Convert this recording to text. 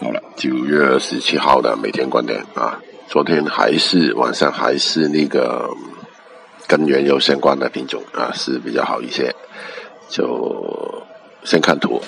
好了，九月二十七号的每天观点啊，昨天还是晚上还是那个跟原油相关的品种啊，是比较好一些，就先看图。